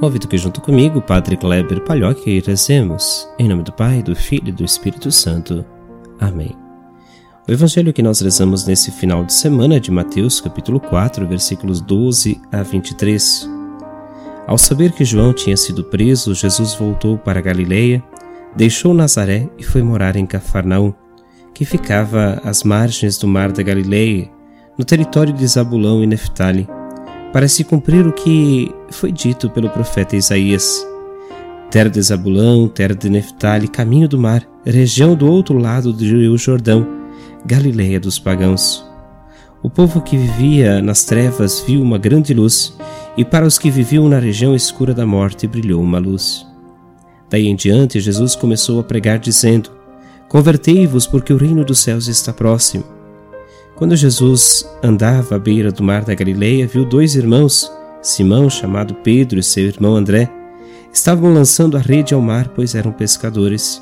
Convido que junto comigo, Padre Kleber Palhoque, rezemos. Em nome do Pai, do Filho e do Espírito Santo. Amém. O evangelho que nós rezamos nesse final de semana é de Mateus, capítulo 4, versículos 12 a 23. Ao saber que João tinha sido preso, Jesus voltou para Galileia, deixou Nazaré e foi morar em Cafarnaum, que ficava às margens do mar da Galileia, no território de Zabulão e Neftali, para se cumprir o que foi dito pelo profeta Isaías. Terra de Zabulão, terra de Neftali, caminho do mar, região do outro lado do rio Jordão, Galileia dos pagãos. O povo que vivia nas trevas viu uma grande luz, e para os que viviam na região escura da morte brilhou uma luz. Daí em diante, Jesus começou a pregar, dizendo: Convertei-vos, porque o reino dos céus está próximo. Quando Jesus andava à beira do mar da Galileia, viu dois irmãos, Simão, chamado Pedro, e seu irmão André, estavam lançando a rede ao mar, pois eram pescadores.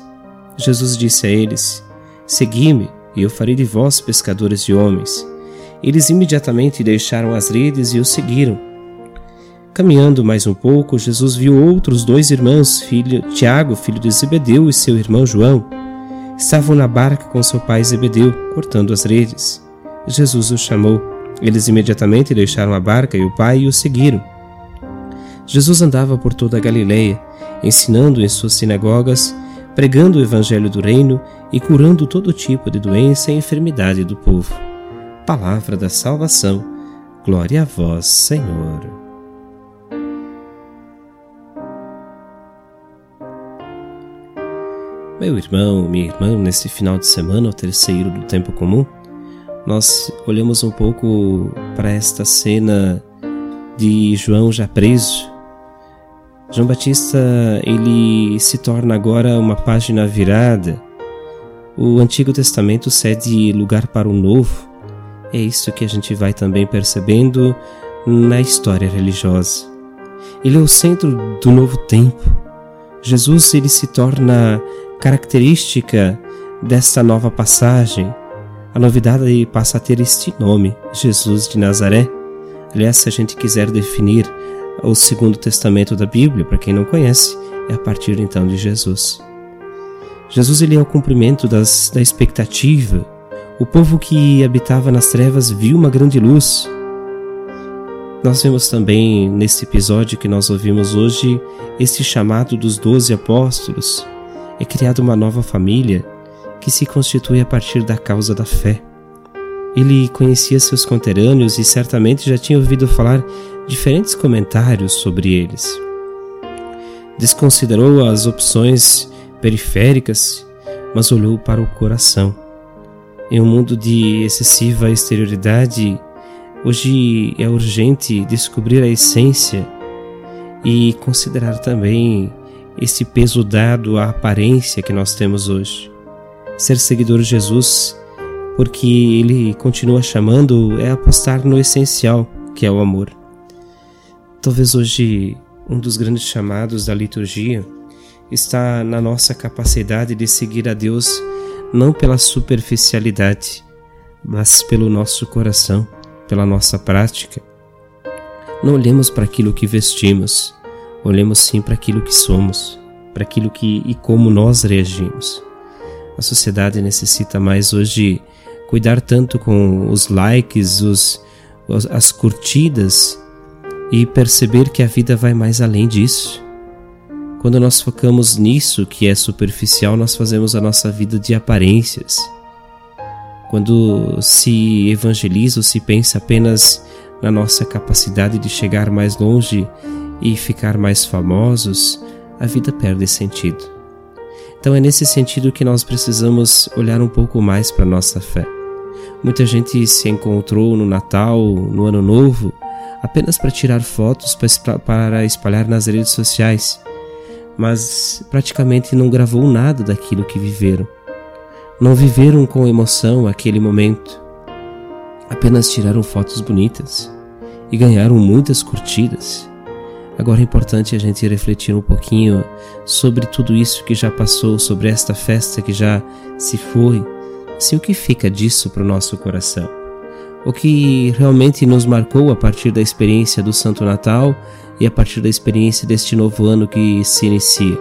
Jesus disse a eles: Segui-me, e eu farei de vós pescadores de homens. Eles imediatamente deixaram as redes e o seguiram. Caminhando mais um pouco, Jesus viu outros dois irmãos, filho Tiago, filho de Zebedeu, e seu irmão João. Estavam na barca com seu pai Zebedeu, cortando as redes. Jesus os chamou. Eles imediatamente deixaram a barca e o pai e o seguiram. Jesus andava por toda a Galileia, ensinando em suas sinagogas, pregando o evangelho do reino e curando todo tipo de doença e enfermidade do povo. Palavra da salvação. Glória a vós, Senhor. Meu irmão, minha irmã, neste final de semana, o terceiro do tempo comum, nós olhamos um pouco para esta cena de João já preso. João Batista, ele se torna agora uma página virada. O Antigo Testamento cede lugar para o Novo. É isso que a gente vai também percebendo na história religiosa. Ele é o centro do novo tempo. Jesus ele se torna característica desta nova passagem. A novidade passa a ter este nome, Jesus de Nazaré. Aliás, se a gente quiser definir o Segundo Testamento da Bíblia, para quem não conhece, é a partir então de Jesus. Jesus ele é o cumprimento das, da expectativa. O povo que habitava nas trevas viu uma grande luz. Nós vemos também neste episódio que nós ouvimos hoje este chamado dos doze apóstolos. É criada uma nova família que se constitui a partir da causa da fé. Ele conhecia seus conterrâneos e certamente já tinha ouvido falar diferentes comentários sobre eles. Desconsiderou as opções periféricas, mas olhou para o coração. Em um mundo de excessiva exterioridade, hoje é urgente descobrir a essência e considerar também esse peso dado à aparência que nós temos hoje. Ser seguidor de Jesus, porque ele continua chamando, é apostar no essencial, que é o amor. Talvez hoje um dos grandes chamados da liturgia está na nossa capacidade de seguir a Deus não pela superficialidade, mas pelo nosso coração, pela nossa prática. Não olhemos para aquilo que vestimos, olhemos sim para aquilo que somos. para aquilo que e como nós reagimos. A sociedade necessita mais hoje cuidar tanto com os likes, os, as curtidas e perceber que a vida vai mais além disso. Quando nós focamos nisso que é superficial, nós fazemos a nossa vida de aparências. Quando se evangeliza ou se pensa apenas na nossa capacidade de chegar mais longe e ficar mais famosos, a vida perde sentido. Então é nesse sentido que nós precisamos olhar um pouco mais para nossa fé. Muita gente se encontrou no Natal, no Ano Novo, apenas para tirar fotos para espalhar nas redes sociais, mas praticamente não gravou nada daquilo que viveram. Não viveram com emoção aquele momento, apenas tiraram fotos bonitas e ganharam muitas curtidas. Agora é importante a gente refletir um pouquinho sobre tudo isso que já passou, sobre esta festa que já se foi Assim, o que fica disso para o nosso coração? O que realmente nos marcou a partir da experiência do Santo Natal e a partir da experiência deste novo ano que se inicia?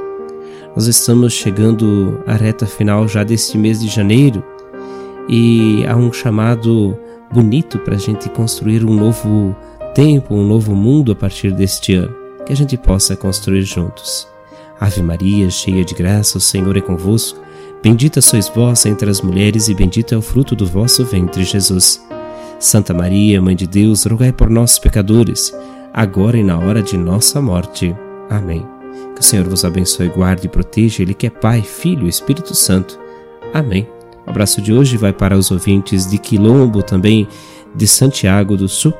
Nós estamos chegando à reta final já deste mês de janeiro e há um chamado bonito para a gente construir um novo tempo, um novo mundo a partir deste ano, que a gente possa construir juntos. Ave Maria, cheia de graça, o Senhor é convosco. Bendita sois vós entre as mulheres, e bendito é o fruto do vosso ventre, Jesus. Santa Maria, Mãe de Deus, rogai por nós, pecadores, agora e na hora de nossa morte. Amém. Que o Senhor vos abençoe, guarde e proteja, Ele que é Pai, Filho e Espírito Santo. Amém. O abraço de hoje vai para os ouvintes de Quilombo, também de Santiago do Sul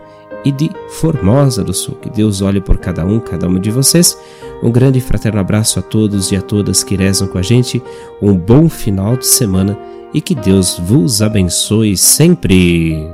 e de Formosa do Sul. Que Deus olhe por cada um, cada uma de vocês. Um grande e fraterno abraço a todos e a todas que rezam com a gente. Um bom final de semana e que Deus vos abençoe sempre.